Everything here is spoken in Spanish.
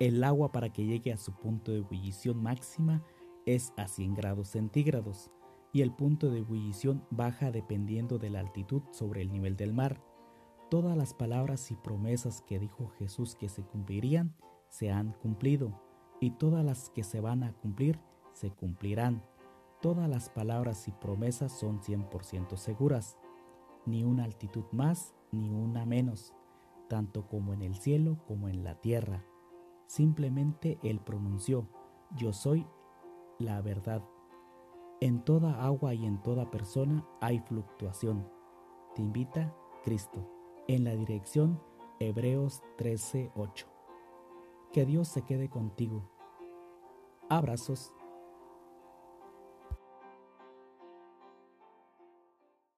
El agua para que llegue a su punto de ebullición máxima es a 100 grados centígrados y el punto de ebullición baja dependiendo de la altitud sobre el nivel del mar. Todas las palabras y promesas que dijo Jesús que se cumplirían se han cumplido y todas las que se van a cumplir se cumplirán. Todas las palabras y promesas son 100% seguras, ni una altitud más ni una menos, tanto como en el cielo como en la tierra. Simplemente Él pronunció, yo soy la verdad. En toda agua y en toda persona hay fluctuación. Te invita Cristo. En la dirección Hebreos 13:8. Que Dios se quede contigo. Abrazos